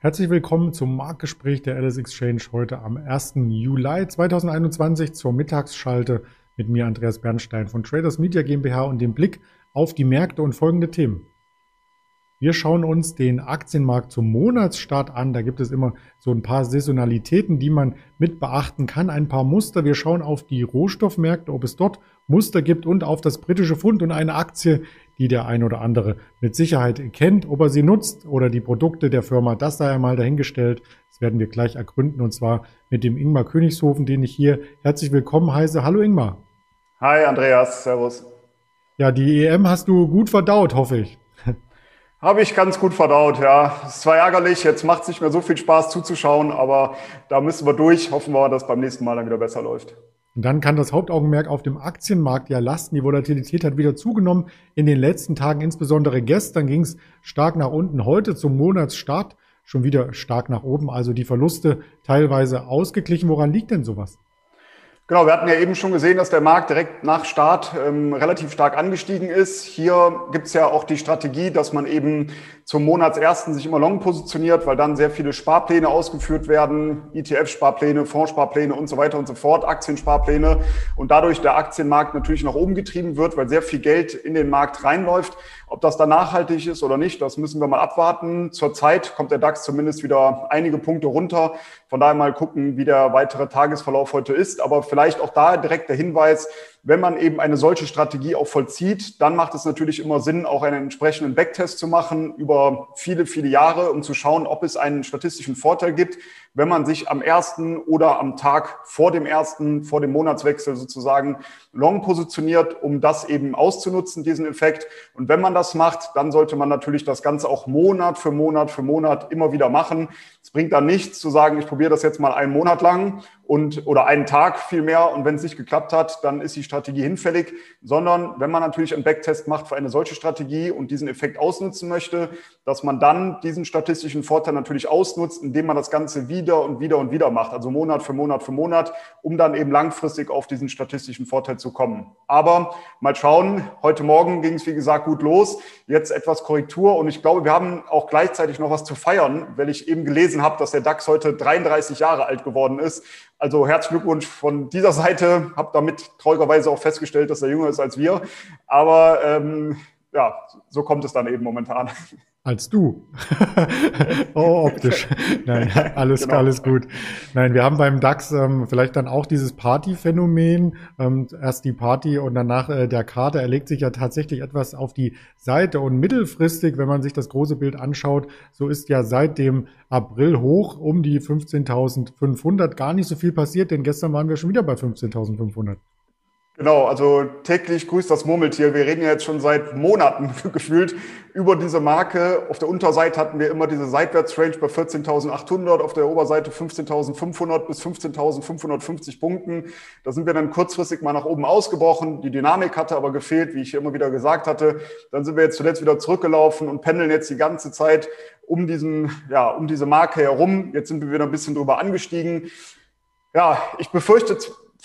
Herzlich willkommen zum Marktgespräch der Alice Exchange heute am 1. Juli 2021 zur Mittagsschalte mit mir Andreas Bernstein von Traders Media GmbH und dem Blick auf die Märkte und folgende Themen. Wir schauen uns den Aktienmarkt zum Monatsstart an. Da gibt es immer so ein paar Saisonalitäten, die man mit beachten kann, ein paar Muster. Wir schauen auf die Rohstoffmärkte, ob es dort Muster gibt und auf das britische Pfund und eine Aktie, die der ein oder andere mit Sicherheit kennt. Ob er sie nutzt oder die Produkte der Firma, das sei einmal dahingestellt. Das werden wir gleich ergründen und zwar mit dem Ingmar Königshofen, den ich hier herzlich willkommen heiße. Hallo Ingmar. Hi Andreas, Servus. Ja, die EM hast du gut verdaut, hoffe ich. Habe ich ganz gut verdaut, ja. Es ist zwar ärgerlich, jetzt macht es nicht mehr so viel Spaß zuzuschauen, aber da müssen wir durch. Hoffen wir, dass beim nächsten Mal dann wieder besser läuft. Und dann kann das Hauptaugenmerk auf dem Aktienmarkt ja lasten. Die Volatilität hat wieder zugenommen in den letzten Tagen, insbesondere gestern ging es stark nach unten. Heute zum Monatsstart schon wieder stark nach oben. Also die Verluste teilweise ausgeglichen. Woran liegt denn sowas? Genau, wir hatten ja eben schon gesehen, dass der Markt direkt nach Start ähm, relativ stark angestiegen ist. Hier gibt es ja auch die Strategie, dass man eben zum Monatsersten sich immer long positioniert, weil dann sehr viele Sparpläne ausgeführt werden, ETF-Sparpläne, Fondssparpläne und so weiter und so fort, Aktiensparpläne und dadurch der Aktienmarkt natürlich nach oben getrieben wird, weil sehr viel Geld in den Markt reinläuft. Ob das dann nachhaltig ist oder nicht, das müssen wir mal abwarten. Zurzeit kommt der DAX zumindest wieder einige Punkte runter. Von daher mal gucken, wie der weitere Tagesverlauf heute ist. Aber vielleicht auch da direkt der Hinweis, wenn man eben eine solche Strategie auch vollzieht, dann macht es natürlich immer Sinn, auch einen entsprechenden Backtest zu machen über viele, viele Jahre, um zu schauen, ob es einen statistischen Vorteil gibt, wenn man sich am ersten oder am Tag vor dem ersten, vor dem Monatswechsel sozusagen long positioniert, um das eben auszunutzen, diesen Effekt. Und wenn man das macht, dann sollte man natürlich das Ganze auch Monat für Monat für Monat immer wieder machen. Es bringt dann nichts zu sagen, ich probiere das jetzt mal einen Monat lang und oder einen Tag vielmehr und wenn es nicht geklappt hat, dann ist die Strategie hinfällig, sondern wenn man natürlich einen Backtest macht für eine solche Strategie und diesen Effekt ausnutzen möchte, dass man dann diesen statistischen Vorteil natürlich ausnutzt, indem man das Ganze wieder und wieder und wieder macht, also Monat für Monat für Monat, um dann eben langfristig auf diesen statistischen Vorteil zu kommen. Aber mal schauen, heute Morgen ging es wie gesagt gut los, jetzt etwas Korrektur. Und ich glaube, wir haben auch gleichzeitig noch was zu feiern, weil ich eben gelesen habe, dass der DAX heute 33 Jahre alt geworden ist also herzlichen Glückwunsch von dieser Seite. Hab damit traurigerweise auch festgestellt, dass er jünger ist als wir. Aber ähm, ja, so kommt es dann eben momentan. Als du. oh, optisch. Nein, alles, genau. alles gut. Nein, wir haben beim DAX ähm, vielleicht dann auch dieses Party-Phänomen. Ähm, erst die Party und danach äh, der Kater. Er legt sich ja tatsächlich etwas auf die Seite. Und mittelfristig, wenn man sich das große Bild anschaut, so ist ja seit dem April hoch um die 15.500 gar nicht so viel passiert, denn gestern waren wir schon wieder bei 15.500. Genau, also täglich grüßt das Murmeltier. Wir reden ja jetzt schon seit Monaten gefühlt über diese Marke. Auf der Unterseite hatten wir immer diese Seitwärtsrange bei 14.800, auf der Oberseite 15.500 bis 15.550 Punkten. Da sind wir dann kurzfristig mal nach oben ausgebrochen. Die Dynamik hatte aber gefehlt, wie ich immer wieder gesagt hatte. Dann sind wir jetzt zuletzt wieder zurückgelaufen und pendeln jetzt die ganze Zeit um diesen, ja, um diese Marke herum. Jetzt sind wir wieder ein bisschen drüber angestiegen. Ja, ich befürchte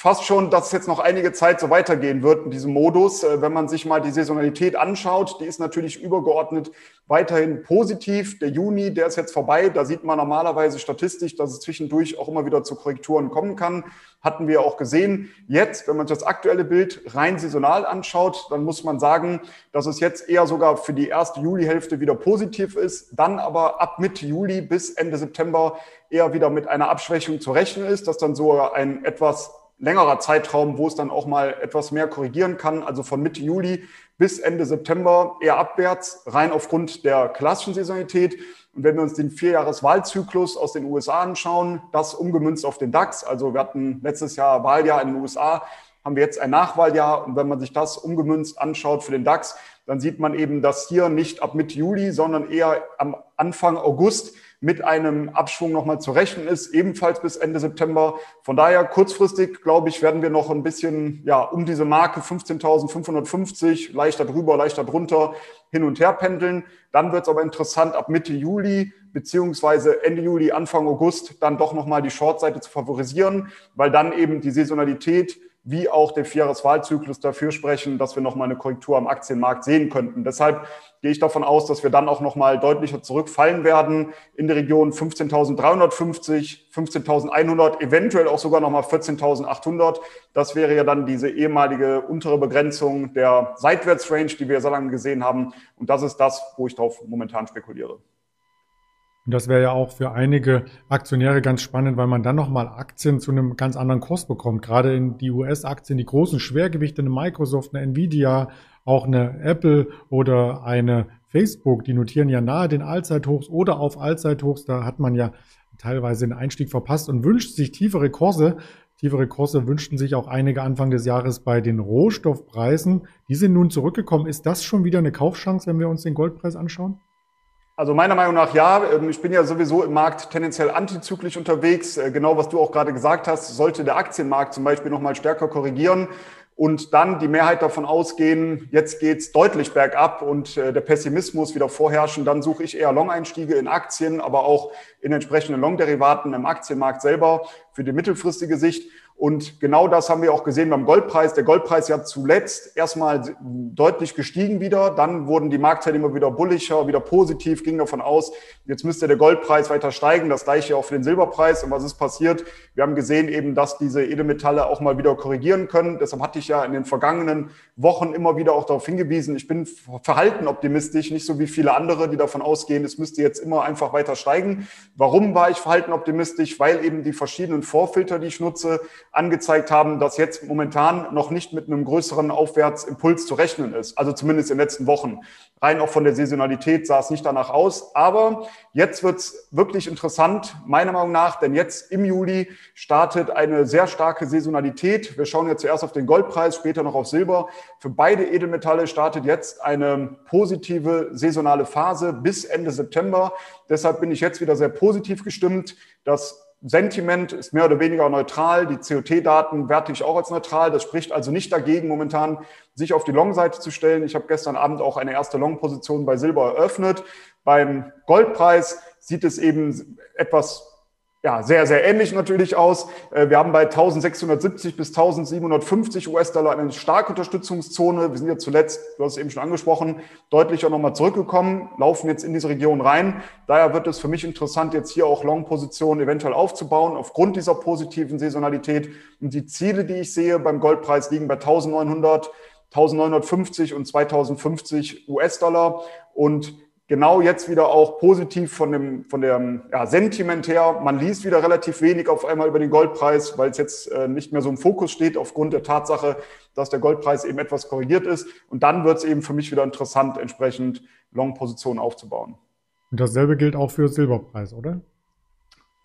fast schon, dass es jetzt noch einige Zeit so weitergehen wird in diesem Modus. Äh, wenn man sich mal die Saisonalität anschaut, die ist natürlich übergeordnet weiterhin positiv. Der Juni, der ist jetzt vorbei. Da sieht man normalerweise statistisch, dass es zwischendurch auch immer wieder zu Korrekturen kommen kann. Hatten wir auch gesehen. Jetzt, wenn man sich das aktuelle Bild rein saisonal anschaut, dann muss man sagen, dass es jetzt eher sogar für die erste Julihälfte wieder positiv ist. Dann aber ab Mitte Juli bis Ende September eher wieder mit einer Abschwächung zu rechnen ist, dass dann so ein etwas längerer Zeitraum, wo es dann auch mal etwas mehr korrigieren kann. Also von Mitte Juli bis Ende September eher abwärts, rein aufgrund der klassischen Saisonalität. Und wenn wir uns den Vierjahreswahlzyklus aus den USA anschauen, das umgemünzt auf den DAX, also wir hatten letztes Jahr Wahljahr in den USA, haben wir jetzt ein Nachwahljahr. Und wenn man sich das umgemünzt anschaut für den DAX, dann sieht man eben, dass hier nicht ab Mitte Juli, sondern eher am Anfang August mit einem Abschwung nochmal zu rechnen ist, ebenfalls bis Ende September. Von daher kurzfristig, glaube ich, werden wir noch ein bisschen ja um diese Marke 15.550, leichter drüber, leichter drunter, hin und her pendeln. Dann wird es aber interessant, ab Mitte Juli beziehungsweise Ende Juli, Anfang August dann doch nochmal die Shortseite zu favorisieren, weil dann eben die Saisonalität wie auch der Vierjahreswahlzyklus dafür sprechen, dass wir nochmal eine Korrektur am Aktienmarkt sehen könnten. Deshalb gehe ich davon aus, dass wir dann auch nochmal deutlicher zurückfallen werden in die Region 15.350, 15.100, eventuell auch sogar nochmal 14.800. Das wäre ja dann diese ehemalige untere Begrenzung der Seitwärtsrange, die wir so lange gesehen haben. Und das ist das, wo ich drauf momentan spekuliere. Und das wäre ja auch für einige Aktionäre ganz spannend, weil man dann nochmal Aktien zu einem ganz anderen Kurs bekommt. Gerade in die US-Aktien, die großen Schwergewichte, eine Microsoft, eine Nvidia, auch eine Apple oder eine Facebook, die notieren ja nahe den Allzeithochs oder auf Allzeithochs. Da hat man ja teilweise den Einstieg verpasst und wünscht sich tiefere Kurse. Tiefere Kurse wünschten sich auch einige Anfang des Jahres bei den Rohstoffpreisen. Die sind nun zurückgekommen. Ist das schon wieder eine Kaufchance, wenn wir uns den Goldpreis anschauen? Also meiner Meinung nach ja. Ähm, ich bin ja sowieso im Markt tendenziell antizyklisch unterwegs. Äh, genau was du auch gerade gesagt hast, sollte der Aktienmarkt zum Beispiel nochmal stärker korrigieren und dann die Mehrheit davon ausgehen, jetzt geht's deutlich bergab und äh, der Pessimismus wieder vorherrschen, dann suche ich eher Long-Einstiege in Aktien, aber auch in entsprechenden Long-Derivaten im Aktienmarkt selber für die mittelfristige Sicht. Und genau das haben wir auch gesehen beim Goldpreis. Der Goldpreis ja zuletzt erstmal deutlich gestiegen wieder. Dann wurden die Marktteilnehmer wieder bullischer, wieder positiv, ging davon aus, jetzt müsste der Goldpreis weiter steigen. Das gleiche auch für den Silberpreis. Und was ist passiert? Wir haben gesehen eben, dass diese Edelmetalle auch mal wieder korrigieren können. Deshalb hatte ich ja in den vergangenen Wochen immer wieder auch darauf hingewiesen, ich bin verhalten optimistisch, nicht so wie viele andere, die davon ausgehen, es müsste jetzt immer einfach weiter steigen. Warum war ich verhalten optimistisch? Weil eben die verschiedenen Vorfilter, die ich nutze, angezeigt haben, dass jetzt momentan noch nicht mit einem größeren Aufwärtsimpuls zu rechnen ist. Also zumindest in den letzten Wochen. Rein auch von der Saisonalität sah es nicht danach aus. Aber jetzt wird es wirklich interessant, meiner Meinung nach, denn jetzt im Juli startet eine sehr starke Saisonalität. Wir schauen jetzt zuerst auf den Goldpreis, später noch auf Silber. Für beide Edelmetalle startet jetzt eine positive saisonale Phase bis Ende September. Deshalb bin ich jetzt wieder sehr positiv gestimmt. Das Sentiment ist mehr oder weniger neutral. Die COT-Daten werte ich auch als neutral. Das spricht also nicht dagegen, momentan sich auf die Long-Seite zu stellen. Ich habe gestern Abend auch eine erste Long-Position bei Silber eröffnet. Beim Goldpreis sieht es eben etwas ja, sehr, sehr ähnlich natürlich aus. Äh, wir haben bei 1670 bis 1750 US-Dollar eine starke Unterstützungszone. Wir sind ja zuletzt, du hast es eben schon angesprochen, deutlich auch nochmal zurückgekommen, laufen jetzt in diese Region rein. Daher wird es für mich interessant, jetzt hier auch Long-Positionen eventuell aufzubauen, aufgrund dieser positiven Saisonalität. Und die Ziele, die ich sehe beim Goldpreis, liegen bei 1900, 1950 und 2050 US-Dollar. Und genau jetzt wieder auch positiv von dem, von dem ja, Sentiment her. Man liest wieder relativ wenig auf einmal über den Goldpreis, weil es jetzt äh, nicht mehr so im Fokus steht aufgrund der Tatsache, dass der Goldpreis eben etwas korrigiert ist. Und dann wird es eben für mich wieder interessant, entsprechend Long-Positionen aufzubauen. Und dasselbe gilt auch für Silberpreis, oder?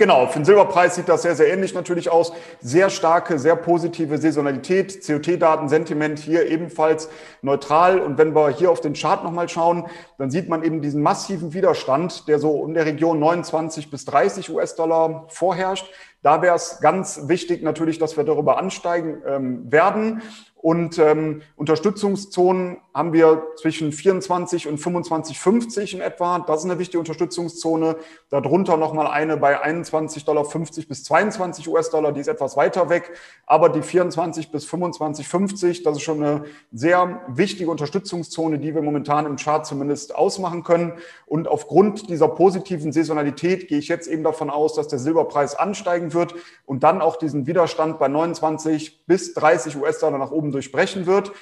Genau, für den Silberpreis sieht das sehr, sehr ähnlich natürlich aus. Sehr starke, sehr positive Saisonalität, COT-Daten, Sentiment hier ebenfalls neutral. Und wenn wir hier auf den Chart nochmal schauen, dann sieht man eben diesen massiven Widerstand, der so in der Region 29 bis 30 US-Dollar vorherrscht. Da wäre es ganz wichtig natürlich, dass wir darüber ansteigen ähm, werden. Und ähm, Unterstützungszonen haben wir zwischen 24 und 25,50 in etwa. Das ist eine wichtige Unterstützungszone. Darunter nochmal eine bei 21,50 Dollar bis 22 US-Dollar. Die ist etwas weiter weg. Aber die 24 bis 25,50, das ist schon eine sehr wichtige Unterstützungszone, die wir momentan im Chart zumindest ausmachen können. Und aufgrund dieser positiven Saisonalität gehe ich jetzt eben davon aus, dass der Silberpreis ansteigen wird und dann auch diesen Widerstand bei 29 bis 30 US-Dollar nach oben oben durchbrechen wird.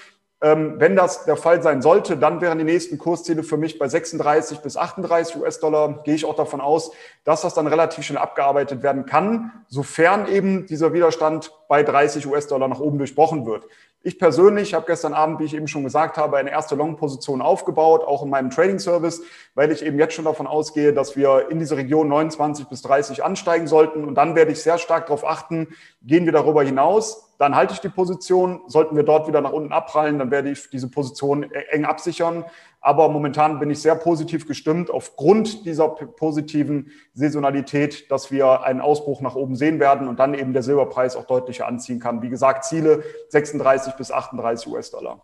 Ähm, wenn das der Fall sein sollte, dann wären die nächsten Kursziele für mich bei 36 bis 38 US-Dollar. Gehe ich auch davon aus, dass das dann relativ schnell abgearbeitet werden kann, sofern eben dieser Widerstand bei 30 US-Dollar nach oben durchbrochen wird. Ich persönlich habe gestern Abend, wie ich eben schon gesagt habe, eine erste Long-Position aufgebaut, auch in meinem Trading-Service, weil ich eben jetzt schon davon ausgehe, dass wir in diese Region 29 bis 30 ansteigen sollten. Und dann werde ich sehr stark darauf achten, gehen wir darüber hinaus, dann halte ich die Position. Sollten wir dort wieder nach unten abprallen, dann werde ich diese Position e-, eng absichern. Aber momentan bin ich sehr positiv gestimmt aufgrund dieser positiven Saisonalität, dass wir einen Ausbruch nach oben sehen werden und dann eben der Silberpreis auch deutlicher anziehen kann. Wie gesagt, Ziele 36 bis 38 US-Dollar.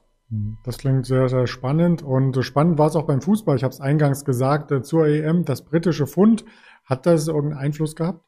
Das klingt sehr, sehr spannend. Und spannend war es auch beim Fußball. Ich habe es eingangs gesagt, äh, zur EM, das britische Pfund. Hat das irgendeinen Einfluss gehabt?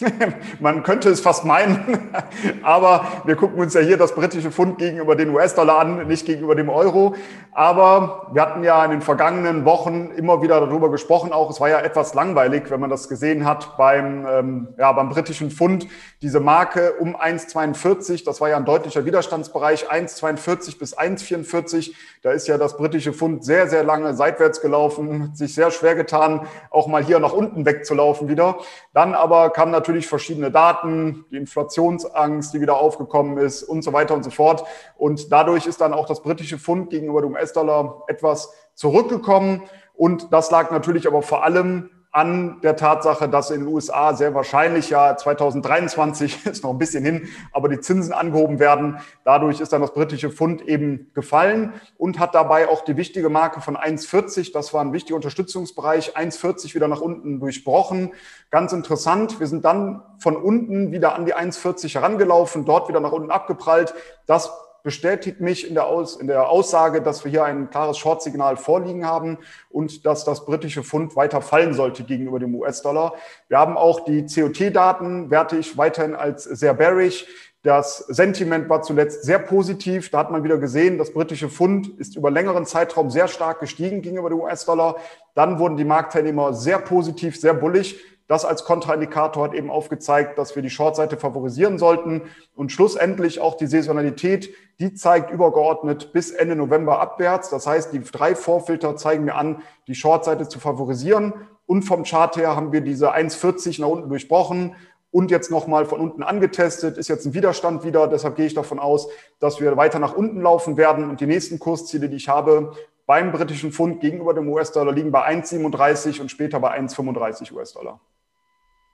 Man könnte es fast meinen, aber wir gucken uns ja hier das britische Pfund gegenüber den US-Dollar an, nicht gegenüber dem Euro. Aber wir hatten ja in den vergangenen Wochen immer wieder darüber gesprochen, auch es war ja etwas langweilig, wenn man das gesehen hat beim, ähm, ja, beim britischen Pfund. Diese Marke um 1,42, das war ja ein deutlicher Widerstandsbereich, 1,42 bis 1,44. Da ist ja das britische Pfund sehr, sehr lange seitwärts gelaufen, sich sehr schwer getan, auch mal hier nach unten wegzulaufen wieder. Dann aber kam natürlich verschiedene Daten, die Inflationsangst, die wieder aufgekommen ist und so weiter und so fort. Und dadurch ist dann auch das britische Pfund gegenüber dem US-Dollar etwas zurückgekommen. Und das lag natürlich aber vor allem an der Tatsache, dass in den USA sehr wahrscheinlich ja 2023 ist noch ein bisschen hin, aber die Zinsen angehoben werden. Dadurch ist dann das britische Pfund eben gefallen und hat dabei auch die wichtige Marke von 1,40, das war ein wichtiger Unterstützungsbereich, 1,40 wieder nach unten durchbrochen. Ganz interessant, wir sind dann von unten wieder an die 1,40 herangelaufen, dort wieder nach unten abgeprallt. Das bestätigt mich in der, Aus, in der Aussage, dass wir hier ein klares Short-Signal vorliegen haben und dass das britische Pfund weiter fallen sollte gegenüber dem US-Dollar. Wir haben auch die COT-Daten, werte ich weiterhin als sehr bearish. Das Sentiment war zuletzt sehr positiv. Da hat man wieder gesehen, das britische Pfund ist über längeren Zeitraum sehr stark gestiegen gegenüber dem US-Dollar. Dann wurden die Marktteilnehmer sehr positiv, sehr bullig. Das als Kontraindikator hat eben aufgezeigt, dass wir die Shortseite favorisieren sollten. Und schlussendlich auch die Saisonalität, die zeigt übergeordnet bis Ende November abwärts. Das heißt, die drei Vorfilter zeigen mir an, die Shortseite zu favorisieren. Und vom Chart her haben wir diese 1,40 nach unten durchbrochen und jetzt nochmal von unten angetestet, ist jetzt ein Widerstand wieder. Deshalb gehe ich davon aus, dass wir weiter nach unten laufen werden. Und die nächsten Kursziele, die ich habe beim britischen Pfund gegenüber dem US-Dollar, liegen bei 1,37 und später bei 1,35 US-Dollar.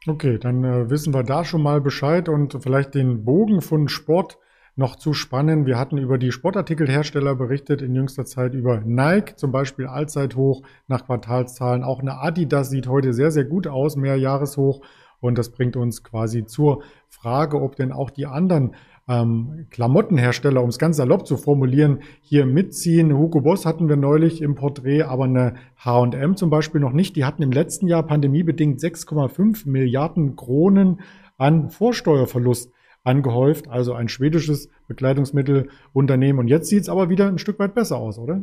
Okay, dann äh, wissen wir da schon mal Bescheid und vielleicht den Bogen von Sport noch zu spannen. Wir hatten über die Sportartikelhersteller berichtet in jüngster Zeit über Nike, zum Beispiel Allzeithoch nach Quartalszahlen. Auch eine Adidas sieht heute sehr, sehr gut aus, mehr Jahreshoch. Und das bringt uns quasi zur Frage, ob denn auch die anderen ähm, Klamottenhersteller, um es ganz salopp zu formulieren, hier mitziehen. Hugo Boss hatten wir neulich im Porträt, aber eine H&M zum Beispiel noch nicht. Die hatten im letzten Jahr pandemiebedingt 6,5 Milliarden Kronen an Vorsteuerverlust angehäuft, also ein schwedisches Bekleidungsmittelunternehmen. Und jetzt sieht es aber wieder ein Stück weit besser aus, oder?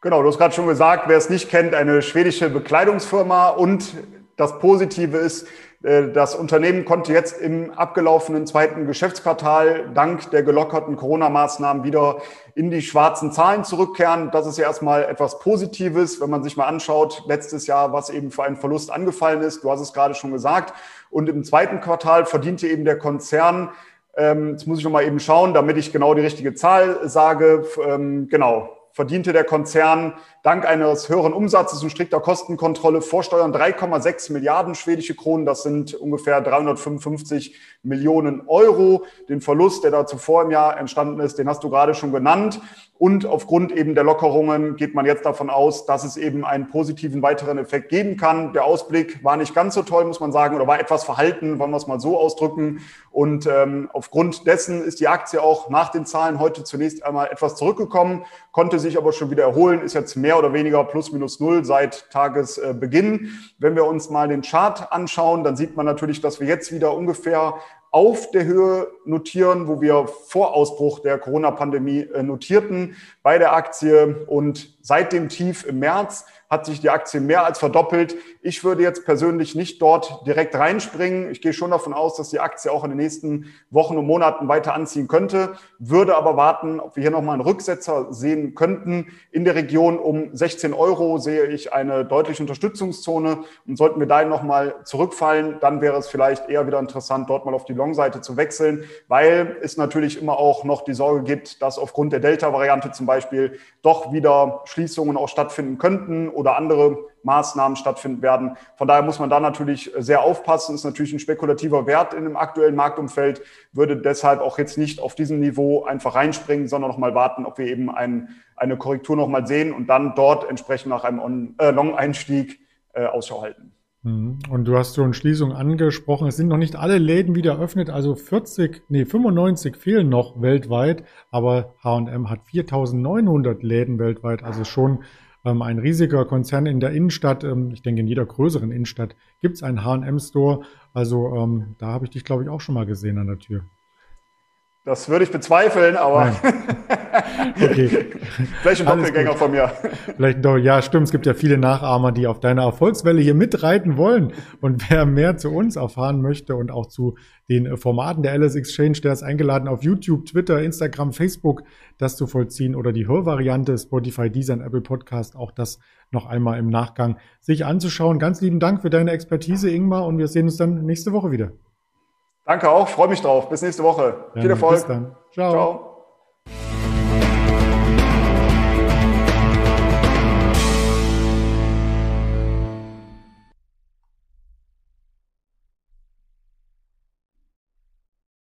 Genau, du hast gerade schon gesagt, wer es nicht kennt, eine schwedische Bekleidungsfirma. Und das Positive ist, das Unternehmen konnte jetzt im abgelaufenen zweiten Geschäftsquartal dank der gelockerten Corona-Maßnahmen wieder in die schwarzen Zahlen zurückkehren. Das ist ja erstmal etwas Positives, wenn man sich mal anschaut, letztes Jahr, was eben für einen Verlust angefallen ist. Du hast es gerade schon gesagt. Und im zweiten Quartal verdiente eben der Konzern ähm, Jetzt muss ich noch mal eben schauen, damit ich genau die richtige Zahl sage. Ähm, genau, verdiente der Konzern dank eines höheren Umsatzes und strikter Kostenkontrolle vor Steuern 3,6 Milliarden schwedische Kronen. Das sind ungefähr 355 Millionen Euro. Den Verlust, der da zuvor im Jahr entstanden ist, den hast du gerade schon genannt. Und aufgrund eben der Lockerungen geht man jetzt davon aus, dass es eben einen positiven weiteren Effekt geben kann. Der Ausblick war nicht ganz so toll, muss man sagen, oder war etwas verhalten, wollen wir es mal so ausdrücken. Und ähm, aufgrund dessen ist die Aktie auch nach den Zahlen heute zunächst einmal etwas zurückgekommen, konnte sich aber schon wieder erholen, ist jetzt mehr oder weniger plus minus null seit Tagesbeginn. Wenn wir uns mal den Chart anschauen, dann sieht man natürlich, dass wir jetzt wieder ungefähr auf der Höhe notieren, wo wir vor Ausbruch der Corona-Pandemie äh, notierten bei der Aktie und seit dem Tief im März hat sich die Aktie mehr als verdoppelt. Ich würde jetzt persönlich nicht dort direkt reinspringen. Ich gehe schon davon aus, dass die Aktie auch in den nächsten Wochen und Monaten weiter anziehen könnte, würde aber warten, ob wir hier nochmal einen Rücksetzer sehen könnten. In der Region um 16 Euro sehe ich eine deutliche Unterstützungszone und sollten wir da nochmal zurückfallen, dann wäre es vielleicht eher wieder interessant, dort mal auf die Long-Seite zu wechseln, weil es natürlich immer auch noch die Sorge gibt, dass aufgrund der Delta-Variante zum Beispiel doch wieder Schließungen auch stattfinden könnten oder andere Maßnahmen stattfinden werden. Von daher muss man da natürlich sehr aufpassen. Ist natürlich ein spekulativer Wert in dem aktuellen Marktumfeld, würde deshalb auch jetzt nicht auf diesem Niveau einfach reinspringen, sondern noch mal warten, ob wir eben ein, eine Korrektur noch mal sehen und dann dort entsprechend nach einem äh, Long-Einstieg äh, Ausschau halten. Mhm. Und du hast schon Schließung angesprochen. Es sind noch nicht alle Läden wieder eröffnet, also 40, nee, 95 fehlen noch weltweit, aber H&M hat 4900 Läden weltweit, also schon ein riesiger Konzern in der Innenstadt. Ähm, ich denke, in jeder größeren Innenstadt gibt es einen H&M-Store. Also ähm, da habe ich dich, glaube ich, auch schon mal gesehen an der Tür. Das würde ich bezweifeln, aber okay. vielleicht ein Doppelgänger von mir. Vielleicht doch, ja, stimmt. Es gibt ja viele Nachahmer, die auf deiner Erfolgswelle hier mitreiten wollen. Und wer mehr zu uns erfahren möchte und auch zu den Formaten der Alice Exchange, der ist eingeladen auf YouTube, Twitter, Instagram, Facebook, das zu vollziehen oder die Hörvariante Spotify, Deezer und Apple Podcast, auch das noch einmal im Nachgang sich anzuschauen. Ganz lieben Dank für deine Expertise, Ingmar, und wir sehen uns dann nächste Woche wieder. Danke auch, freue mich drauf. Bis nächste Woche. Viel Erfolg. Bis dann. Ciao. Ciao.